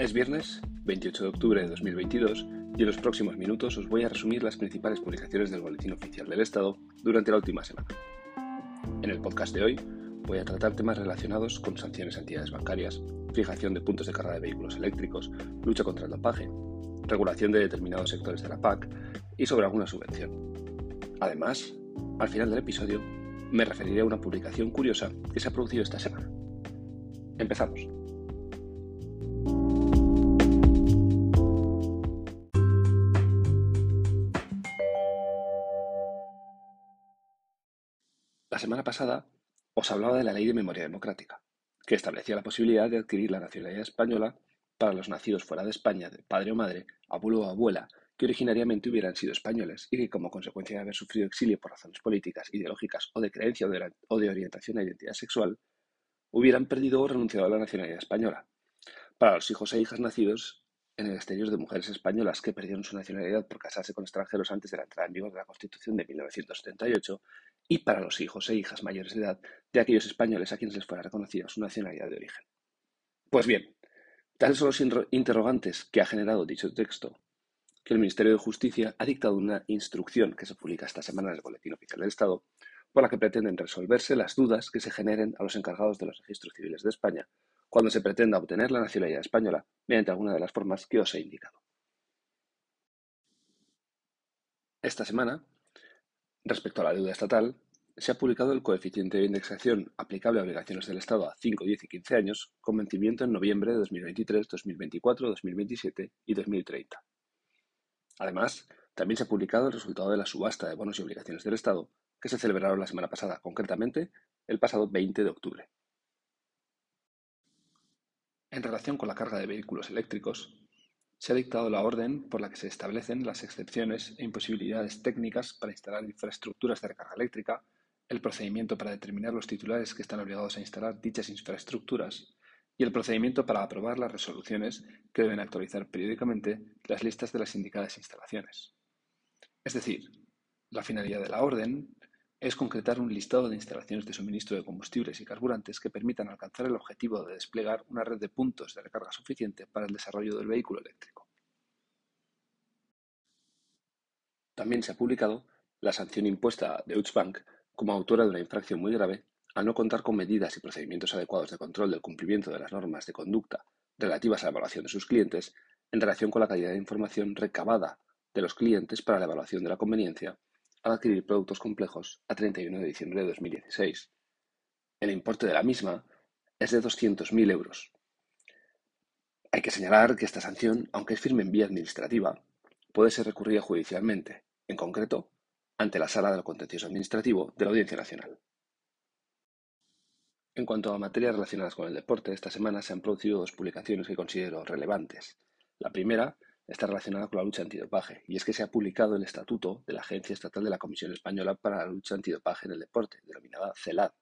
Es viernes 28 de octubre de 2022 y en los próximos minutos os voy a resumir las principales publicaciones del Boletín Oficial del Estado durante la última semana. En el podcast de hoy voy a tratar temas relacionados con sanciones a entidades bancarias, fijación de puntos de carga de vehículos eléctricos, lucha contra el dopaje, regulación de determinados sectores de la PAC y sobre alguna subvención. Además, al final del episodio me referiré a una publicación curiosa que se ha producido esta semana. Empezamos. Semana pasada os hablaba de la Ley de Memoria Democrática, que establecía la posibilidad de adquirir la nacionalidad española para los nacidos fuera de España de padre o madre, abuelo o abuela, que originariamente hubieran sido españoles y que como consecuencia de haber sufrido exilio por razones políticas, ideológicas o de creencia o de, orientación a identidad sexual, hubieran perdido o renunciado a la nacionalidad española. Para los hijos e hijas nacidos en el exterior de mujeres españolas que perdieron su nacionalidad por casarse con extranjeros antes de la entrada en vigor de la Constitución de 1978 y para los hijos e hijas mayores de edad de aquellos españoles a quienes les fuera reconocida su nacionalidad de origen. Pues bien, tales son los interrogantes que ha generado dicho texto, que el Ministerio de Justicia ha dictado una instrucción que se publica esta semana en el Boletín Oficial del Estado, por la que pretenden resolverse las dudas que se generen a los encargados de los registros civiles de España cuando se pretenda obtener la nacionalidad española mediante alguna de las formas que os he indicado. Esta semana, respecto a la deuda estatal, se ha publicado el coeficiente de indexación aplicable a obligaciones del Estado a 5, 10 y 15 años, con vencimiento en noviembre de 2023, 2024, 2027 y 2030. Además, también se ha publicado el resultado de la subasta de bonos y obligaciones del Estado, que se celebraron la semana pasada, concretamente el pasado 20 de octubre. En relación con la carga de vehículos eléctricos, se ha dictado la orden por la que se establecen las excepciones e imposibilidades técnicas para instalar infraestructuras de recarga eléctrica, el procedimiento para determinar los titulares que están obligados a instalar dichas infraestructuras y el procedimiento para aprobar las resoluciones que deben actualizar periódicamente las listas de las indicadas instalaciones. Es decir, la finalidad de la orden es concretar un listado de instalaciones de suministro de combustibles y carburantes que permitan alcanzar el objetivo de desplegar una red de puntos de recarga suficiente para el desarrollo del vehículo eléctrico. También se ha publicado la sanción impuesta a Deutsche Bank como autora de una infracción muy grave al no contar con medidas y procedimientos adecuados de control del cumplimiento de las normas de conducta relativas a la evaluación de sus clientes en relación con la calidad de información recabada de los clientes para la evaluación de la conveniencia al adquirir productos complejos a 31 de diciembre de 2016. El importe de la misma es de 200.000 euros. Hay que señalar que esta sanción, aunque es firme en vía administrativa, puede ser recurrida judicialmente, en concreto, ante la Sala del Contencioso Administrativo de la Audiencia Nacional. En cuanto a materias relacionadas con el deporte, esta semana se han producido dos publicaciones que considero relevantes. La primera está relacionada con la lucha antidopaje, y es que se ha publicado el estatuto de la Agencia Estatal de la Comisión Española para la Lucha Antidopaje en el Deporte, denominada CELAD,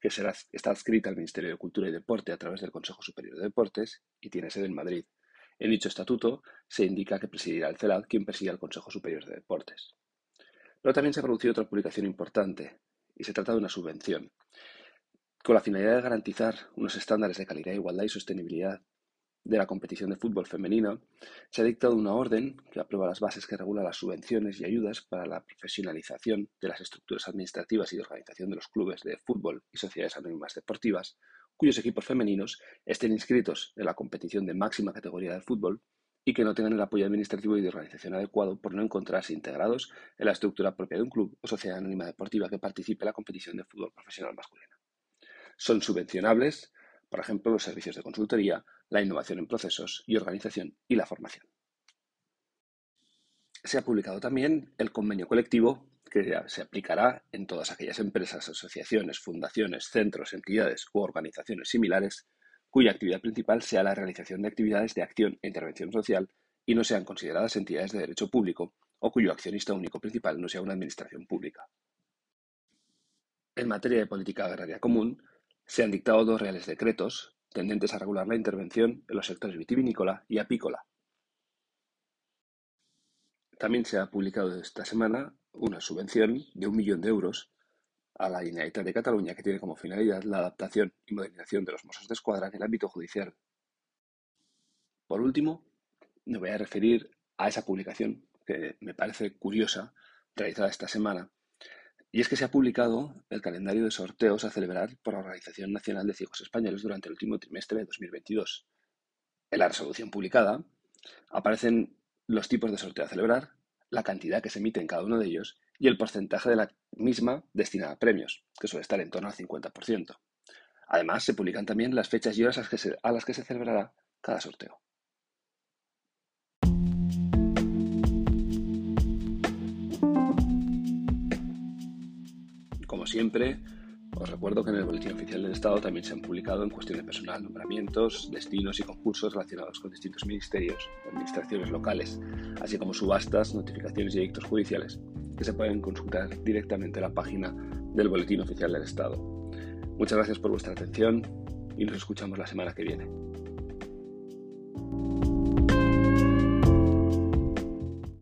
que será, está adscrita al Ministerio de Cultura y Deporte a través del Consejo Superior de Deportes y tiene sede en Madrid. En dicho estatuto se indica que presidirá el CELAD quien presida el Consejo Superior de Deportes. Pero también se ha producido otra publicación importante, y se trata de una subvención, con la finalidad de garantizar unos estándares de calidad, igualdad y sostenibilidad de la competición de fútbol femenino, se ha dictado una orden que aprueba las bases que regula las subvenciones y ayudas para la profesionalización de las estructuras administrativas y de organización de los clubes de fútbol y sociedades anónimas deportivas, cuyos equipos femeninos estén inscritos en la competición de máxima categoría del fútbol y que no tengan el apoyo administrativo y de organización adecuado por no encontrarse integrados en la estructura propia de un club o sociedad anónima deportiva que participe en la competición de fútbol profesional masculina. Son subvencionables por ejemplo, los servicios de consultoría, la innovación en procesos y organización y la formación. Se ha publicado también el convenio colectivo que se aplicará en todas aquellas empresas, asociaciones, fundaciones, centros, entidades u organizaciones similares cuya actividad principal sea la realización de actividades de acción e intervención social y no sean consideradas entidades de derecho público o cuyo accionista único principal no sea una administración pública. En materia de política agraria común, se han dictado dos reales decretos tendentes a regular la intervención en los sectores vitivinícola y apícola. También se ha publicado esta semana una subvención de un millón de euros a la Generalitat de Cataluña que tiene como finalidad la adaptación y modernización de los Mossos de Escuadra en el ámbito judicial. Por último, me voy a referir a esa publicación que me parece curiosa, realizada esta semana, y es que se ha publicado el calendario de sorteos a celebrar por la Organización Nacional de Ciegos Españoles durante el último trimestre de 2022. En la resolución publicada aparecen los tipos de sorteo a celebrar, la cantidad que se emite en cada uno de ellos y el porcentaje de la misma destinada a premios, que suele estar en torno al 50%. Además, se publican también las fechas y horas a las que se, celebrará cada sorteo. Como siempre, os recuerdo que en el Boletín Oficial del Estado también se han publicado en cuestión de personal nombramientos, destinos y concursos relacionados con distintos ministerios administraciones locales, así como subastas, notificaciones y edictos judiciales, que se pueden consultar directamente en la página del Boletín Oficial del Estado. Muchas gracias por vuestra atención y nos escuchamos la semana que viene.